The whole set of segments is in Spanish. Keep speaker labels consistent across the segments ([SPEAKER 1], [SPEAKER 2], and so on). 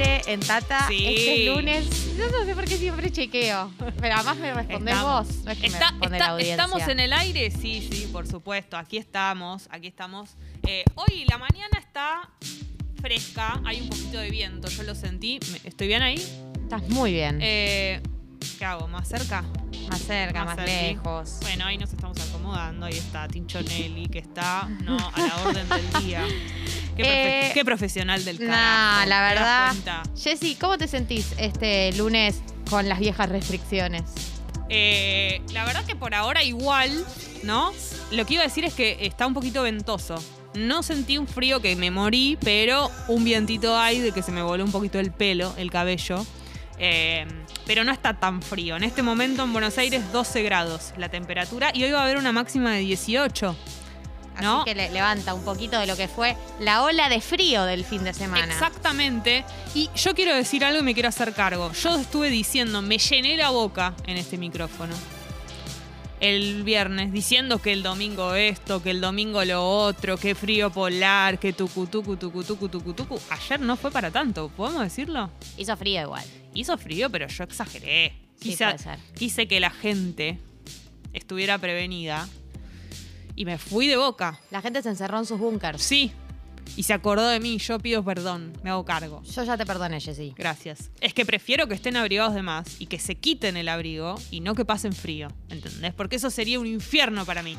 [SPEAKER 1] aire en Tata
[SPEAKER 2] Sí.
[SPEAKER 1] este lunes. Yo no sé por qué siempre chequeo. Pero además me respondés
[SPEAKER 2] Estamos.
[SPEAKER 1] vos. No es que
[SPEAKER 2] Está-
[SPEAKER 1] me responde
[SPEAKER 2] está-
[SPEAKER 1] la audiencia.
[SPEAKER 2] ¿Estamos en el aire? Sí, sí, por supuesto. Aquí estamos, aquí estamos. Eh, hoy la mañana está fresca, hay un poquito de viento, yo lo sentí. ¿Estoy bien ahí?
[SPEAKER 1] Estás muy bien.
[SPEAKER 2] Eh, ¿Qué hago? ¿Más cerca?
[SPEAKER 1] más cerca, más, lejos.
[SPEAKER 2] Bueno, ahí nos estamos acomodando. Ahí está Tinchonelli, que está no, a la orden del día. Qué, profe-
[SPEAKER 1] Eh,
[SPEAKER 2] qué profesional del
[SPEAKER 1] Nah,
[SPEAKER 2] carajo.
[SPEAKER 1] la
[SPEAKER 2] ¿te das
[SPEAKER 1] verdad. Jessy, ¿cómo te sentís este lunes con las viejas restricciones?
[SPEAKER 2] Eh, la verdad que por ahora igual, ¿no? Lo que iba a decir es que está un poquito ventoso. No sentí un frío que me morí, pero un vientito hay de que se me voló un poquito el pelo, el cabello. Eh, pero no está tan frío. En este momento en Buenos Aires 12 grados la temperatura y hoy va a haber una máxima de 18. ¿No?
[SPEAKER 1] Así que le- levanta un poquito de lo que fue la ola de frío del fin de semana.
[SPEAKER 2] Exactamente. Y yo quiero decir algo y me quiero hacer cargo. Yo estuve diciendo, me llené la boca en este micrófono. El viernes, diciendo que el domingo esto, que el domingo lo otro, que frío polar, que tucu, tucu, tucu, tucu, tucu, tucu. Ayer no fue para tanto, ¿podemos decirlo?
[SPEAKER 1] Hizo frío igual.
[SPEAKER 2] Hizo frío, pero yo exageré.
[SPEAKER 1] Sí,
[SPEAKER 2] Quise,
[SPEAKER 1] puede ser.
[SPEAKER 2] quise que la gente estuviera prevenida y me fui de boca.
[SPEAKER 1] La gente se encerró en sus búnkers.
[SPEAKER 2] Sí. Y se acordó de mí, yo pido perdón, me hago cargo.
[SPEAKER 1] Yo ya te perdoné, Jessy.
[SPEAKER 2] Gracias. Es que prefiero que estén abrigados de más y que se quiten el abrigo y no que pasen frío, ¿entendés? Porque eso sería un infierno para mí.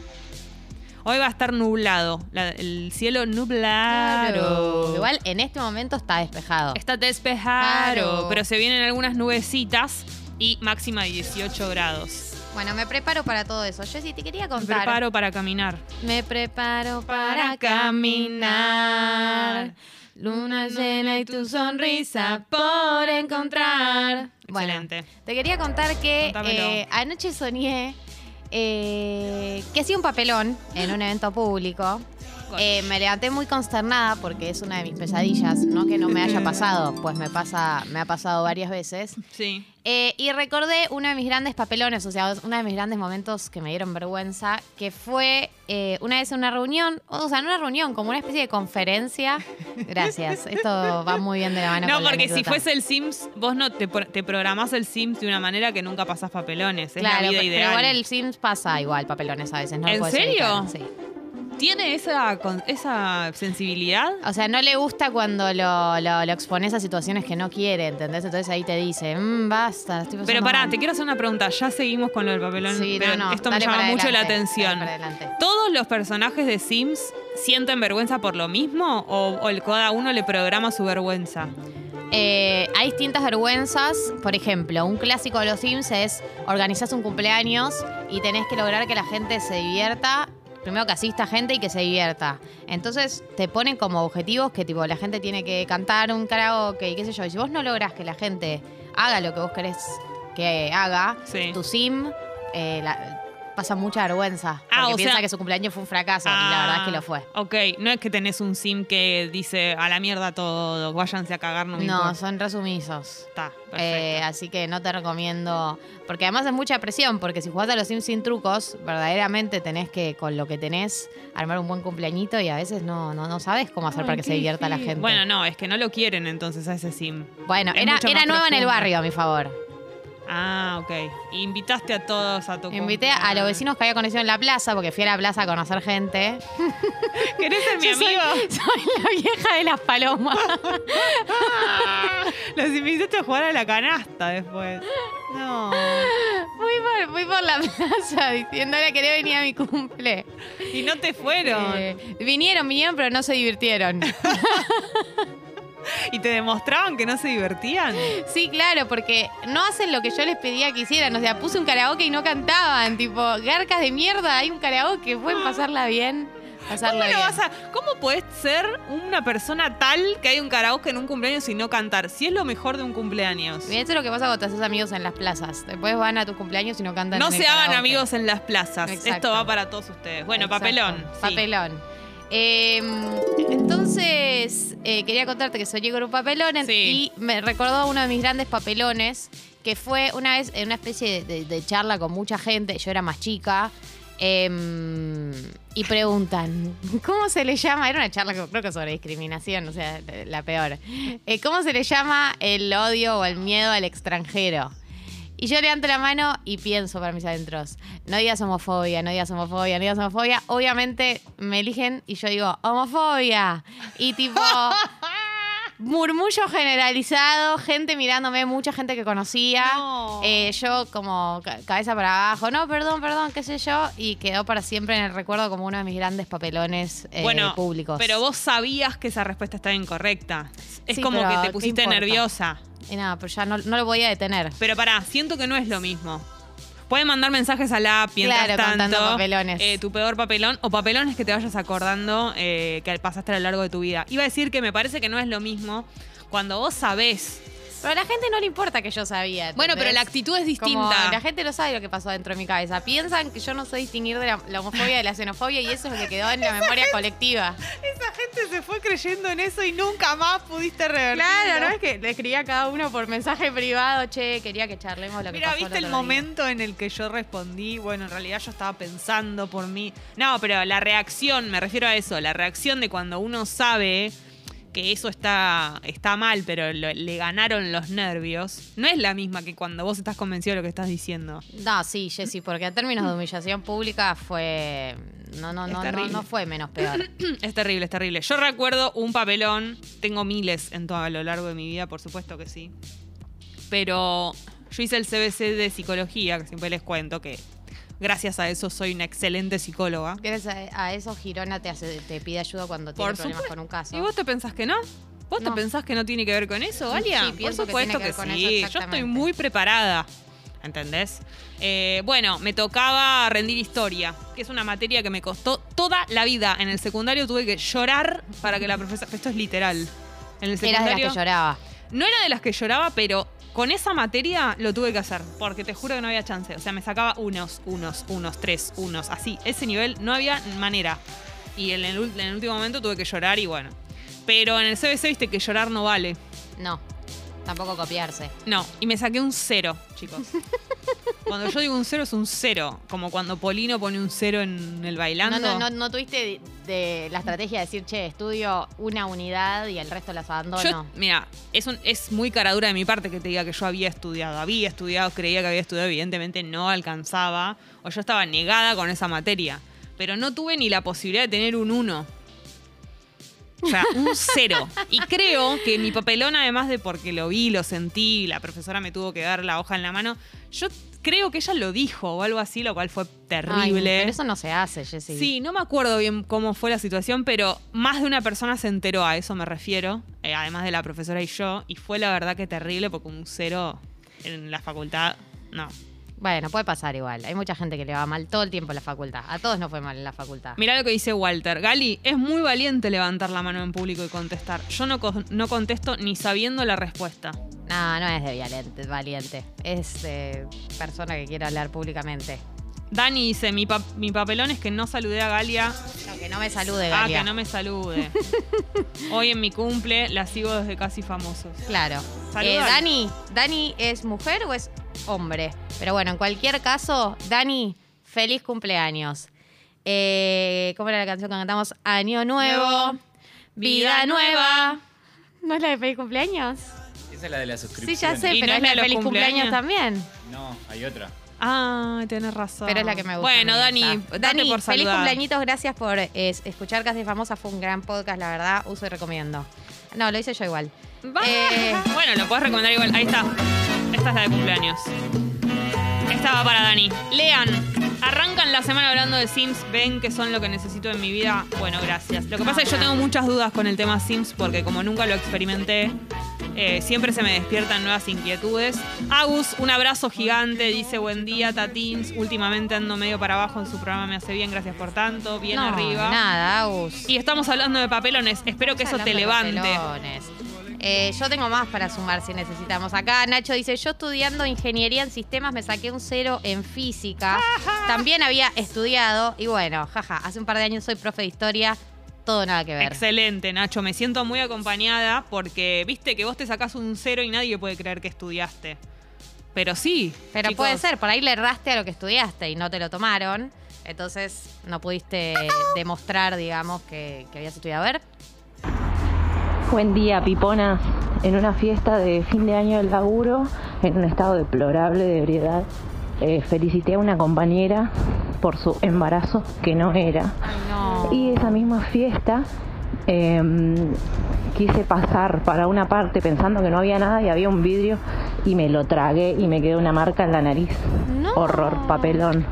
[SPEAKER 2] Hoy va a estar nublado, la- el cielo nublado.
[SPEAKER 1] Igual en este momento está despejado.
[SPEAKER 2] Está despejado,
[SPEAKER 1] Claro.
[SPEAKER 2] pero se vienen algunas nubecitas y máxima de 18 grados.
[SPEAKER 1] Bueno, me preparo para todo eso. Jessy, te quería
[SPEAKER 2] Me
[SPEAKER 1] contar.
[SPEAKER 2] preparo para caminar.
[SPEAKER 1] Me preparo para caminar. Luna llena y tu sonrisa por encontrar. Bueno,
[SPEAKER 2] Excelente.
[SPEAKER 1] te quería contar que eh, anoche soñé eh, que hacía un papelón en un evento público. Eh, me levanté muy consternada porque es una de mis pesadillas, no que no me haya pasado, pues me pasa, me ha pasado varias veces.
[SPEAKER 2] Sí.
[SPEAKER 1] Eh, y recordé uno de mis grandes papelones, o sea, uno de mis grandes momentos que me dieron vergüenza, que fue eh, una vez en una reunión, o sea, no una reunión, como una especie de conferencia. Gracias, esto va muy bien de la mano.
[SPEAKER 2] No,
[SPEAKER 1] con la
[SPEAKER 2] porque si fuese el Sims, vos no te, te programás el Sims de una manera que nunca pasás papelones. Es
[SPEAKER 1] Claro,
[SPEAKER 2] la vida
[SPEAKER 1] pero
[SPEAKER 2] ideal.
[SPEAKER 1] igual el Sims pasa igual papelones a veces, ¿no?
[SPEAKER 2] ¿En serio?
[SPEAKER 1] evitar, Sí.
[SPEAKER 2] ¿Tiene esa, con- esa sensibilidad?
[SPEAKER 1] O sea, no le gusta cuando lo, lo, lo expones a situaciones que no quiere, ¿entendés? Entonces ahí te dice, mmm, basta, estoy
[SPEAKER 2] Pero
[SPEAKER 1] pasando
[SPEAKER 2] pará,
[SPEAKER 1] mal".
[SPEAKER 2] te quiero hacer una pregunta. Ya seguimos con lo del papelón,
[SPEAKER 1] Sí,
[SPEAKER 2] pero
[SPEAKER 1] no, no,
[SPEAKER 2] esto me
[SPEAKER 1] dale
[SPEAKER 2] llama
[SPEAKER 1] para
[SPEAKER 2] mucho la
[SPEAKER 1] adelante,
[SPEAKER 2] atención.
[SPEAKER 1] dale para adelante.
[SPEAKER 2] ¿Todos los personajes de Sims sienten vergüenza por lo mismo o, o el- cada uno le programa su vergüenza?
[SPEAKER 1] Eh, hay distintas vergüenzas. Por ejemplo, un clásico de los Sims es organizás un cumpleaños y tenés que lograr que la gente se divierta. Primero que asista gente y que se divierta. Entonces te ponen como objetivos que tipo la gente tiene que cantar un karaoke y qué sé yo. Y si vos no lográs que la gente haga lo que vos querés que haga,
[SPEAKER 2] Sí.
[SPEAKER 1] tu Sim eh, la- pasa mucha vergüenza. Porque
[SPEAKER 2] Ah, o
[SPEAKER 1] piensa
[SPEAKER 2] sea-
[SPEAKER 1] que su cumpleaños fue un fracaso y la verdad es que lo fue.
[SPEAKER 2] Ok, no es que tenés un sim que dice a la mierda todo, váyanse a cagar, no me
[SPEAKER 1] No,
[SPEAKER 2] importa.
[SPEAKER 1] son resumisos.
[SPEAKER 2] Está, perfecto.
[SPEAKER 1] Eh, así que no te recomiendo. Porque además es mucha presión, porque si jugás a los Sims sin trucos, verdaderamente tenés que, con lo que tenés, armar un buen cumpleañito y a veces no, no, no sabes cómo hacer para que se divierta la gente.
[SPEAKER 2] Bueno, no, es que no lo quieren entonces a ese sim.
[SPEAKER 1] Bueno,
[SPEAKER 2] es
[SPEAKER 1] era,
[SPEAKER 2] mucho
[SPEAKER 1] era
[SPEAKER 2] más
[SPEAKER 1] nueva en el
[SPEAKER 2] profundo.
[SPEAKER 1] barrio, a mi favor.
[SPEAKER 2] Ah, ok. Invitaste a todos a tu
[SPEAKER 1] Invité a los vecinos que había conocido en la plaza, porque fui a la plaza a conocer gente.
[SPEAKER 2] ¿Querés ser mi
[SPEAKER 1] Yo soy-
[SPEAKER 2] amigo?
[SPEAKER 1] Soy, la vieja de las palomas.
[SPEAKER 2] Los invitaste a jugar a la canasta después. No.
[SPEAKER 1] Fui por, fui por la plaza diciéndole que venía a mi cumple.
[SPEAKER 2] Y no te fueron.
[SPEAKER 1] Eh, vinieron, vinieron, pero no se divirtieron.
[SPEAKER 2] Y te demostraban que no se divertían.
[SPEAKER 1] Sí, claro, porque no hacen lo que yo les pedía que hicieran. O sea, puse un karaoke y no cantaban. Tipo, garcas de mierda, hay un karaoke, pueden pasarla bien.
[SPEAKER 2] ¿Cómo,
[SPEAKER 1] Pasarla
[SPEAKER 2] lo
[SPEAKER 1] bien.
[SPEAKER 2] vas a, ¿Cómo podés ser una persona tal que hay un karaoke en un cumpleaños y no cantar? Si es lo mejor de un cumpleaños.
[SPEAKER 1] Bien, Eso es lo que pasa cuando te haces amigos en las plazas. Después van a tus cumpleaños y no cantan.
[SPEAKER 2] No
[SPEAKER 1] en el
[SPEAKER 2] se hagan amigos en las plazas.
[SPEAKER 1] Exacto.
[SPEAKER 2] Esto va para todos ustedes. Bueno,
[SPEAKER 1] Exacto.
[SPEAKER 2] papelón. sí.
[SPEAKER 1] Papelón. Eh, entonces, eh, quería contarte que soñé con un papelón
[SPEAKER 2] Sí.
[SPEAKER 1] y me recordó uno de mis grandes papelones, que fue una vez en una especie de, de charla con mucha gente, yo era más chica, Em, y preguntan, ¿cómo se le llama? Era una charla creo que sobre discriminación, o sea, la peor. Eh, ¿Cómo se le llama el odio o el miedo al extranjero? Y yo levanto la mano y pienso para mis adentros, no digas homofobia, no digas homofobia, no digas homofobia. Obviamente me eligen y yo digo, homofobia. Y tipo, murmullo generalizado, gente mirándome, mucha gente que conocía.
[SPEAKER 2] No.
[SPEAKER 1] Eh, yo como ca- cabeza para abajo, no, perdón, perdón, qué sé yo. Y quedó para siempre en el recuerdo como uno de mis grandes papelones eh,
[SPEAKER 2] bueno,
[SPEAKER 1] públicos.
[SPEAKER 2] pero vos sabías que esa respuesta estaba incorrecta. Es
[SPEAKER 1] Sí,
[SPEAKER 2] como que te
[SPEAKER 1] ¿qué
[SPEAKER 2] pusiste nerviosa.
[SPEAKER 1] Y nada, pero ya no, no lo voy a detener.
[SPEAKER 2] Pero pará, siento que no es lo mismo. Pueden mandar mensajes a la app mientras
[SPEAKER 1] Claro, contando
[SPEAKER 2] tanto.
[SPEAKER 1] papelones.
[SPEAKER 2] eh, tu peor papelón o papelones que te vayas acordando eh, que pasaste a lo largo de tu vida. Iba a decir que me parece que no es lo mismo cuando vos sabés.
[SPEAKER 1] Pero a la gente no le importa que yo sabía.
[SPEAKER 2] Bueno, pero la actitud es
[SPEAKER 1] Como
[SPEAKER 2] distinta.
[SPEAKER 1] la gente no sabe lo que pasó dentro de mi cabeza. Piensan que yo no sé distinguir de la, la homofobia de la xenofobia y eso es lo que quedó en la memoria colectiva.
[SPEAKER 2] Esa gente se fue creyendo en eso y nunca más pudiste revertirlo.
[SPEAKER 1] Claro, no es que le escribía a cada uno por mensaje privado, che, quería que charlemos lo que
[SPEAKER 2] Mira,
[SPEAKER 1] pasó
[SPEAKER 2] ¿viste el
[SPEAKER 1] día.
[SPEAKER 2] momento en el que yo respondí? Bueno, en realidad yo estaba pensando por mí. No, pero la reacción, me refiero a eso, la reacción de cuando uno sabe que eso está, está mal, pero lo- le ganaron los nervios, no es la misma que cuando vos estás convencido de lo que estás diciendo.
[SPEAKER 1] No, sí, Jessy, porque en términos de humillación pública fue. No, no, no, no, no fue menos peor.
[SPEAKER 2] Es terrible, es terrible. Yo recuerdo un papelón, tengo miles en todo a lo largo de mi vida, por supuesto que sí. Pero yo hice el CBC de psicología, que siempre les cuento que gracias a eso soy una excelente psicóloga.
[SPEAKER 1] Gracias a, eso, Girona te, hace, te pide ayuda cuando tiene
[SPEAKER 2] Por
[SPEAKER 1] problemas
[SPEAKER 2] supuesto.
[SPEAKER 1] con un caso.
[SPEAKER 2] ¿Y vos te pensás que no? ¿Vos
[SPEAKER 1] No.
[SPEAKER 2] te pensás que no tiene que ver con eso, Galia?
[SPEAKER 1] Sí,
[SPEAKER 2] Por
[SPEAKER 1] que
[SPEAKER 2] supuesto que, sí.
[SPEAKER 1] eso,
[SPEAKER 2] Yo estoy muy preparada. ¿Entendés? Eh, bueno, me tocaba rendir historia, que es una materia que me costó toda la vida. En el secundario tuve que llorar para que la profesora. Esto es literal. En el
[SPEAKER 1] Eras de las que lloraba.
[SPEAKER 2] No era de las que lloraba, pero con esa materia lo tuve que hacer, porque te juro que no había chance. O sea, me sacaba unos, unos, unos, tres, unos, así. Ese nivel no había manera. Y en el, ul- en el último momento tuve que llorar y bueno. Pero en el CBC viste que llorar no vale.
[SPEAKER 1] No, tampoco copiarse.
[SPEAKER 2] No, y me saqué un cero, chicos. Cuando yo digo un cero es un cero, como cuando Polino pone un cero en el bailando.
[SPEAKER 1] No, no, no, no tuviste de, de la estrategia de decir, che, estudio una unidad y el resto las abandono.
[SPEAKER 2] Mira, es, un- es muy caradura de mi parte que te diga que yo había estudiado. Había estudiado, creía que había estudiado, evidentemente no alcanzaba. O yo estaba negada con esa materia. Pero no tuve ni la posibilidad de tener un 1. O sea, un cero. Y creo que mi papelón, además de porque lo vi, lo sentí, la profesora me tuvo que dar la hoja en la mano, yo creo que ella lo dijo o algo así, lo cual fue
[SPEAKER 1] Ay,
[SPEAKER 2] terrible.
[SPEAKER 1] pero eso no se hace, Jessy.
[SPEAKER 2] Sí, no me acuerdo bien cómo fue la situación, pero más de una persona se enteró, a eso me refiero, eh, además de la profesora y yo, y fue la verdad que terrible porque un cero en la facultad, no.
[SPEAKER 1] Bueno, puede pasar igual. Hay mucha gente que le va mal todo el tiempo en la facultad. A todos nos fue mal en la facultad.
[SPEAKER 2] Mirá lo que dice Walter. Gali, es muy valiente levantar la mano en público y contestar. Yo no, no contesto ni sabiendo la respuesta.
[SPEAKER 1] No, no es de valiente, valiente. Es de persona que quiere hablar públicamente.
[SPEAKER 2] Dani dice, mi, pa- mi papelón es que no saludé a Galia.
[SPEAKER 1] No, que no me salude,
[SPEAKER 2] Ah,
[SPEAKER 1] Galia.
[SPEAKER 2] que no me salude. Hoy en mi cumple la sigo desde casi famosos.
[SPEAKER 1] Claro. Eh, Dani, ¿Dani es mujer o es hombre? Pero bueno, en cualquier caso, Dani, feliz cumpleaños. Eh, ¿Cómo era la canción que cantamos? Año nuevo,
[SPEAKER 2] Nuevo,
[SPEAKER 1] vida
[SPEAKER 2] vida
[SPEAKER 1] nueva. ¿No es la de feliz cumpleaños?
[SPEAKER 3] Esa es la de la
[SPEAKER 1] Sí,
[SPEAKER 3] suscripción.
[SPEAKER 1] ya sé,
[SPEAKER 2] ¿Y
[SPEAKER 1] pero
[SPEAKER 2] no
[SPEAKER 1] es la de feliz cumpleaños
[SPEAKER 2] cumpleaños?
[SPEAKER 1] también.
[SPEAKER 3] No, hay otra.
[SPEAKER 2] Ah, tenés razón.
[SPEAKER 1] Pero es la que me gusta.
[SPEAKER 2] Bueno, Dani, date
[SPEAKER 1] Dani,
[SPEAKER 2] por
[SPEAKER 1] feliz cumpleañitos, gracias por eh, escuchar Casi Famosa, fue un gran podcast, la verdad, uso y recomiendo. No, lo hice yo igual. Eh,
[SPEAKER 2] Bueno, lo puedes recomendar igual. Ahí está. Esta es la de cumpleaños. Esta va para Dani. Lean. Arrancan la semana hablando de Sims. Ven que son lo que necesito en mi vida. Bueno, gracias. Lo que pasa es que yo tengo muchas dudas con el tema Sims porque como nunca lo experimenté, eh, siempre se me despiertan nuevas inquietudes. Agus, un abrazo gigante. Dice, buen día, Tatins. Últimamente ando medio para abajo en su programa. Me hace bien. Gracias por tanto. Bien
[SPEAKER 1] no,
[SPEAKER 2] arriba.
[SPEAKER 1] Nada, Agus.
[SPEAKER 2] Y estamos hablando de papelones. Espero que eso te levante.
[SPEAKER 1] papelones. Eh, yo tengo más para sumar si necesitamos. Acá Nacho dice, yo estudiando ingeniería en sistemas me saqué un cero en física. También había estudiado y bueno, jaja, hace un par de años soy profe de historia, todo nada que ver.
[SPEAKER 2] Excelente, Nacho. Me siento muy acompañada porque viste que vos te sacás un cero y nadie puede creer que estudiaste. Pero sí.
[SPEAKER 1] Pero
[SPEAKER 2] chicos.
[SPEAKER 1] puede ser, por ahí le erraste a lo que estudiaste y no te lo tomaron. Entonces no pudiste demostrar, digamos, que, que habías estudiado. A ver.
[SPEAKER 4] Buen día, piponas. En una fiesta de fin de año del laburo, en un estado deplorable de ebriedad, eh, felicité a una compañera por su embarazo que no era.
[SPEAKER 1] Ay, no.
[SPEAKER 4] Y esa misma fiesta eh, quise pasar para una parte pensando que no había nada y había un vidrio y me lo tragué y me quedó una marca en la nariz.
[SPEAKER 1] No.
[SPEAKER 4] Horror, papelón.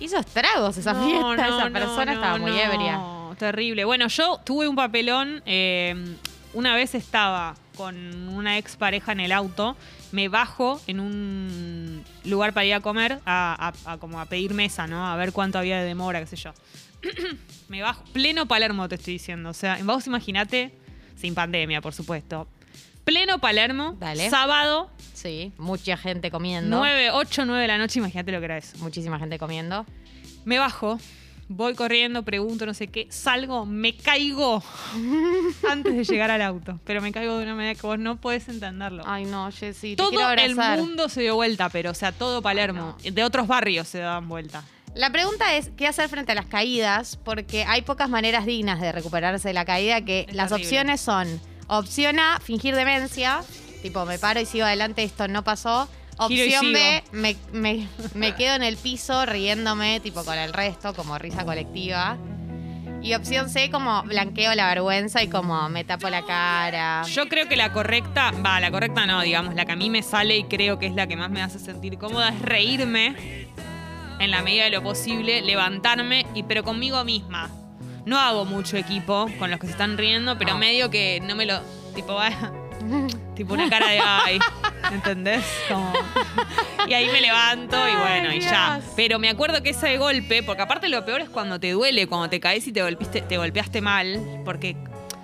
[SPEAKER 1] Hizo estragos esa
[SPEAKER 2] No,
[SPEAKER 1] fiesta,
[SPEAKER 2] no,
[SPEAKER 1] esa
[SPEAKER 2] no,
[SPEAKER 1] persona
[SPEAKER 2] no,
[SPEAKER 1] estaba muy
[SPEAKER 2] no. Terrible. Bueno, yo tuve un papelón. eh, una vez estaba con una ex pareja en el auto. Me bajo en un lugar para ir a comer, a, a- a como a pedir mesa, ¿no? A ver cuánto había de demora, qué sé yo. me bajo, pleno Palermo te estoy diciendo. O sea, vos imaginate, sin pandemia, por supuesto. Pleno Palermo,
[SPEAKER 1] Dale.
[SPEAKER 2] sábado,
[SPEAKER 1] Sí, mucha gente comiendo.
[SPEAKER 2] 9, 8, 9 de la noche, imagínate lo que era eso.
[SPEAKER 1] Muchísima gente comiendo.
[SPEAKER 2] Me bajo, voy corriendo, pregunto, no sé qué, salgo, me caigo antes de llegar al auto. Pero me caigo de una manera que vos no podés entenderlo.
[SPEAKER 1] Ay, no, Jessy, te
[SPEAKER 2] todo
[SPEAKER 1] quiero
[SPEAKER 2] el mundo se dio vuelta, pero o sea, todo Palermo. De otros barrios se daban vuelta.
[SPEAKER 1] La pregunta es, ¿qué hacer frente a las caídas? Porque hay pocas maneras dignas de recuperarse de la caída que
[SPEAKER 2] Es
[SPEAKER 1] las opciones son, opción A, fingir demencia, tipo, me paro y sigo adelante, esto no pasó. Opción. B, me, me- me quedo en el piso riéndome, tipo, con el resto, como risa colectiva. Y opción C, como blanqueo la vergüenza y como me tapo la cara.
[SPEAKER 2] Yo creo que la correcta, va, la correcta no, digamos, la que a mí me sale y creo que es la que más me hace sentir cómoda es reírme en la medida de lo posible, levantarme, y pero conmigo misma. No hago mucho equipo con los que se están riendo, pero
[SPEAKER 1] No.
[SPEAKER 2] medio que no me lo. Tipo, va- tipo una cara de ay. ¿Entendés? Como- y ahí me levanto y bueno, y ya.
[SPEAKER 1] Dios.
[SPEAKER 2] Pero me acuerdo que ese golpe, porque aparte lo peor es cuando te duele, cuando te caes y te golpeaste, te golpeaste mal, porque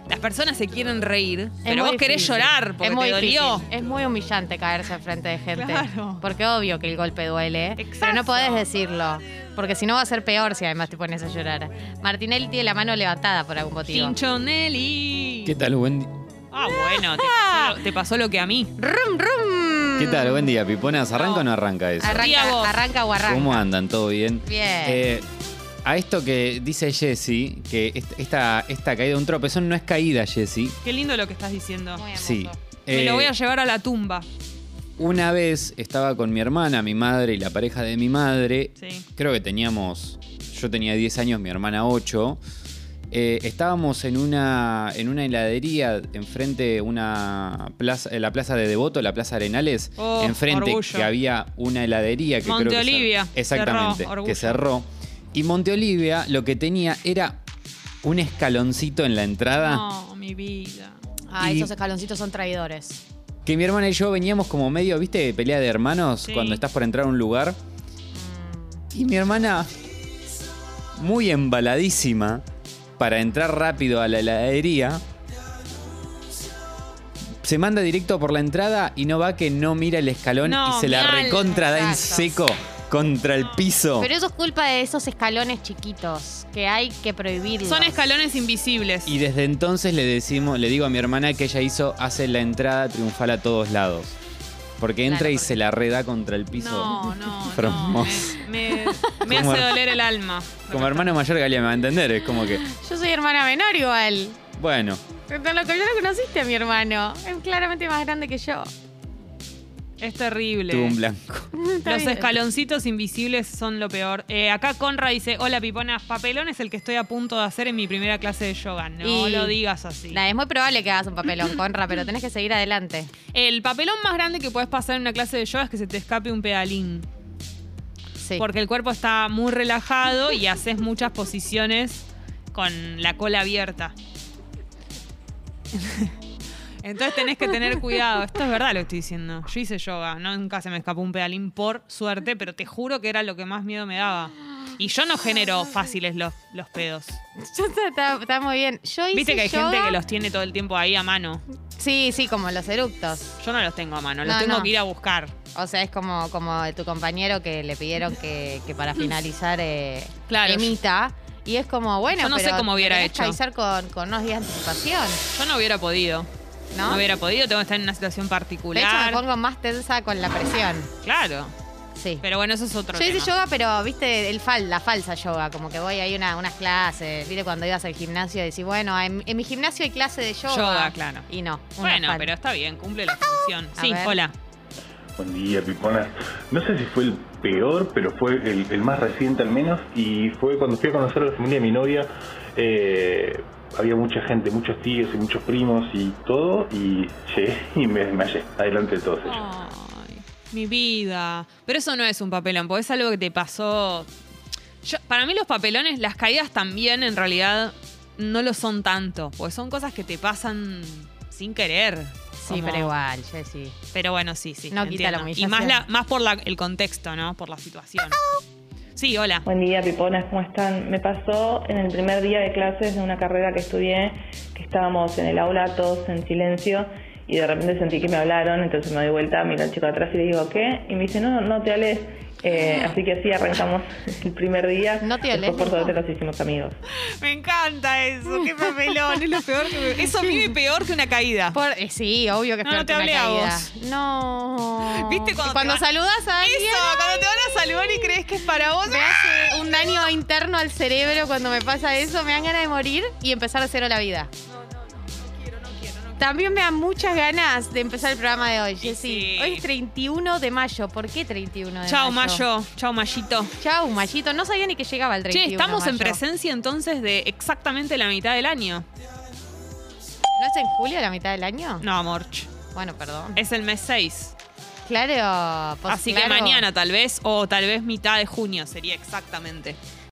[SPEAKER 2] las personas se quieren reír,
[SPEAKER 1] Es
[SPEAKER 2] pero vos querés
[SPEAKER 1] difícil.
[SPEAKER 2] llorar porque
[SPEAKER 1] es muy
[SPEAKER 2] te dolió.
[SPEAKER 1] difícil. Es muy humillante caerse frente de gente.
[SPEAKER 2] Claro.
[SPEAKER 1] Porque obvio que el golpe duele. Pero
[SPEAKER 2] Exacto.
[SPEAKER 1] no podés decirlo. Porque si no va a ser peor si además te pones a llorar. Martinelli tiene la mano levantada por algún motivo.
[SPEAKER 2] Cinchonelli.
[SPEAKER 3] ¿Qué tal? Buen,
[SPEAKER 2] Ah, bueno, te pasó, lo, te pasó lo que a mí.
[SPEAKER 1] ¡Rum, rum!
[SPEAKER 3] ¿Qué tal? Buen día, Piponas. ¿Arranca o no arranca eso?
[SPEAKER 1] Arranca,
[SPEAKER 2] vos.
[SPEAKER 1] arranca o arranca.
[SPEAKER 3] ¿Cómo andan? ¿Todo bien?
[SPEAKER 1] Bien.
[SPEAKER 3] Eh, a esto que dice Jessy, que est- esta, esta caída, un tropezón no es caída, Jessy.
[SPEAKER 2] Qué lindo lo que estás diciendo.
[SPEAKER 1] Muy hermoso.
[SPEAKER 3] Sí.
[SPEAKER 2] Me
[SPEAKER 3] Eh,
[SPEAKER 2] lo voy a llevar a la tumba.
[SPEAKER 3] Una vez estaba con mi hermana, mi madre y la pareja de mi madre.
[SPEAKER 2] Sí.
[SPEAKER 3] Creo que teníamos. Yo tenía 10 años, mi hermana 8. Eh, estábamos en una, en una heladería enfrente de una plaza, eh, la plaza de Devoto, la plaza Arenales,
[SPEAKER 2] Oh,
[SPEAKER 3] enfrente
[SPEAKER 2] orgullo.
[SPEAKER 3] que había una heladería que
[SPEAKER 2] Monte
[SPEAKER 3] creo que
[SPEAKER 2] Olivia,
[SPEAKER 3] exactamente,
[SPEAKER 2] cerró, orgullo.
[SPEAKER 3] que cerró. Y Monte Olivia lo que tenía era un escaloncito en la entrada
[SPEAKER 2] No, mi vida.
[SPEAKER 1] Ah,
[SPEAKER 3] y-
[SPEAKER 1] esos escaloncitos son traidores.
[SPEAKER 3] que mi hermana y yo veníamos como medio, ¿viste? de pelea de hermanos
[SPEAKER 2] Sí.
[SPEAKER 3] cuando estás por entrar a un lugar. Y mi hermana, muy embaladísima, para entrar rápido a la heladería, se manda directo por la entrada y no va que no mira el escalón
[SPEAKER 2] No,
[SPEAKER 3] y se la recontra da en seco contra el piso.
[SPEAKER 1] Pero eso es culpa de esos escalones chiquitos que hay que prohibirlos.
[SPEAKER 2] Son escalones invisibles.
[SPEAKER 3] Y desde entonces le decimos, le digo a mi hermana que ella hizo, hace la entrada triunfal a todos lados. Porque entra
[SPEAKER 1] Claro,
[SPEAKER 3] y
[SPEAKER 1] porque-
[SPEAKER 3] se la reda contra el piso.
[SPEAKER 2] No, no. Me, me- me
[SPEAKER 3] Como-
[SPEAKER 2] hace doler el alma.
[SPEAKER 3] Como hermano mayor Galia me va a entender, es como que,
[SPEAKER 1] Yo soy hermana menor igual.
[SPEAKER 3] bueno,
[SPEAKER 1] Pero lo que yo no conociste a mi hermano. Es claramente más grande que yo.
[SPEAKER 2] Es terrible.
[SPEAKER 3] tuvo un blanco.
[SPEAKER 2] Los escaloncitos invisibles son lo peor. Eh, acá Conra dice, hola Pipona, papelón es el que estoy a punto de hacer en mi primera clase de yoga. No
[SPEAKER 1] Y-
[SPEAKER 2] lo digas así.
[SPEAKER 1] Nah, es muy probable que hagas un papelón, Conra, pero tenés que seguir adelante.
[SPEAKER 2] El papelón más grande que puedes pasar en una clase de yoga es que se te escape un pedalín.
[SPEAKER 1] Sí.
[SPEAKER 2] Porque el cuerpo está muy relajado y haces muchas posiciones con la cola abierta. Entonces tenés que tener cuidado. Esto es verdad lo que estoy diciendo. Yo hice yoga, ¿no? nunca se me escapó un pedalín por suerte, pero te juro que era lo que más miedo me daba. Y yo no genero fáciles los, los pedos.
[SPEAKER 1] Yo- está, muy bien. Yo hice
[SPEAKER 2] Viste que hay
[SPEAKER 1] yoga-
[SPEAKER 2] gente que los tiene todo el tiempo ahí a mano.
[SPEAKER 1] Sí, sí, como los eructos.
[SPEAKER 2] Yo no los tengo a mano, los
[SPEAKER 1] No,
[SPEAKER 2] tengo
[SPEAKER 1] no.
[SPEAKER 2] que ir a buscar.
[SPEAKER 1] O sea, es como, como tu compañero que le pidieron que, que para finalizar eh,
[SPEAKER 2] Claro.
[SPEAKER 1] emita. Y es como, bueno,
[SPEAKER 2] Yo no sé cómo hubiera
[SPEAKER 1] que
[SPEAKER 2] hecho.
[SPEAKER 1] avisar con, con unos días de anticipación,
[SPEAKER 2] Yo no hubiera podido.
[SPEAKER 1] ¿No?
[SPEAKER 2] No hubiera podido, tengo que estar en una situación
[SPEAKER 1] de hecho, me
[SPEAKER 2] particular.
[SPEAKER 1] pongo más tensa con la presión.
[SPEAKER 2] Claro.
[SPEAKER 1] Sí.
[SPEAKER 2] Pero bueno, eso es otro
[SPEAKER 1] Yo hice
[SPEAKER 2] tema.
[SPEAKER 1] yoga, pero viste, el fal, la falsa yoga, como que voy ahí a unas clases, viste cuando ibas al gimnasio y decís, bueno, en, en mi gimnasio hay clase de yoga.
[SPEAKER 2] Yoga, claro.
[SPEAKER 1] Y no. una
[SPEAKER 2] Bueno,
[SPEAKER 1] fal.
[SPEAKER 2] pero está bien, cumple la función.
[SPEAKER 1] A
[SPEAKER 2] Sí,
[SPEAKER 1] ver.
[SPEAKER 2] hola.
[SPEAKER 5] Buen día, Pipona. No sé si fue el peor, pero fue el, el más reciente al menos. Y fue cuando fui a conocer a la familia de mi novia. eh, había mucha gente, muchos tíos y muchos primos y todo. Y llegué y me desmayé adelante de todos ellos.
[SPEAKER 2] Ay, mi vida. Pero eso no es un papelón, porque es algo que te pasó. Yo- para mí los papelones, las caídas también en realidad no lo son tanto, porque son cosas que te pasan sin querer.
[SPEAKER 1] Sí,
[SPEAKER 2] como-
[SPEAKER 1] pero igual, Jessy.
[SPEAKER 2] Pero bueno, sí, sí.
[SPEAKER 1] No quita la
[SPEAKER 2] entiendo. Y más,
[SPEAKER 1] humillación.
[SPEAKER 2] la, más por la- el contexto, ¿no? Por la situación. Sí, hola.
[SPEAKER 6] Buen día, piponas, ¿cómo están? Me pasó en el primer día de clases de una carrera que estudié, que estábamos en el aula todos en silencio y de repente sentí que me hablaron, entonces me doy vuelta, miro al chico de atrás y le digo, ¿qué? Y me dice, no, no te hables. Eh, así que así arrancamos el primer día.
[SPEAKER 1] No te hables,
[SPEAKER 6] por suerte, nos hicimos amigos.
[SPEAKER 2] Me encanta eso. Qué papelón. Es lo peor que me- Eso a mí me peor que una caída.
[SPEAKER 1] Por- eh, sí, obvio que es
[SPEAKER 2] No,
[SPEAKER 1] peor
[SPEAKER 2] no te
[SPEAKER 1] que una
[SPEAKER 2] hablé a
[SPEAKER 1] caída.
[SPEAKER 2] vos.
[SPEAKER 1] No.
[SPEAKER 2] ¿Viste cuando
[SPEAKER 1] cuando
[SPEAKER 2] te
[SPEAKER 1] saludas a alguien?
[SPEAKER 2] Eso, cuando te van a saludar y crees que es para vos.
[SPEAKER 1] Me hace un daño interno al cerebro cuando me pasa eso. Me dan ganas de morir y empezar de cero la vida. También me dan muchas ganas de empezar el programa de hoy, Jessy.
[SPEAKER 2] sí.
[SPEAKER 1] Hoy es 31 de mayo. ¿Por qué 31 de
[SPEAKER 2] Chao,
[SPEAKER 1] mayo?
[SPEAKER 2] Mayo. Chao, Mayito.
[SPEAKER 1] Chao, Mayito. No sabía ni que llegaba el 31
[SPEAKER 2] Che, estamos
[SPEAKER 1] de
[SPEAKER 2] en
[SPEAKER 1] mayo.
[SPEAKER 2] presencia entonces de exactamente la mitad del año.
[SPEAKER 1] ¿No es en julio la mitad del año?
[SPEAKER 2] No, amor.
[SPEAKER 1] Bueno, perdón.
[SPEAKER 2] Es el mes 6.
[SPEAKER 1] Claro. pues
[SPEAKER 2] Así
[SPEAKER 1] claro.
[SPEAKER 2] que mañana tal vez, o tal vez mitad de junio sería exactamente.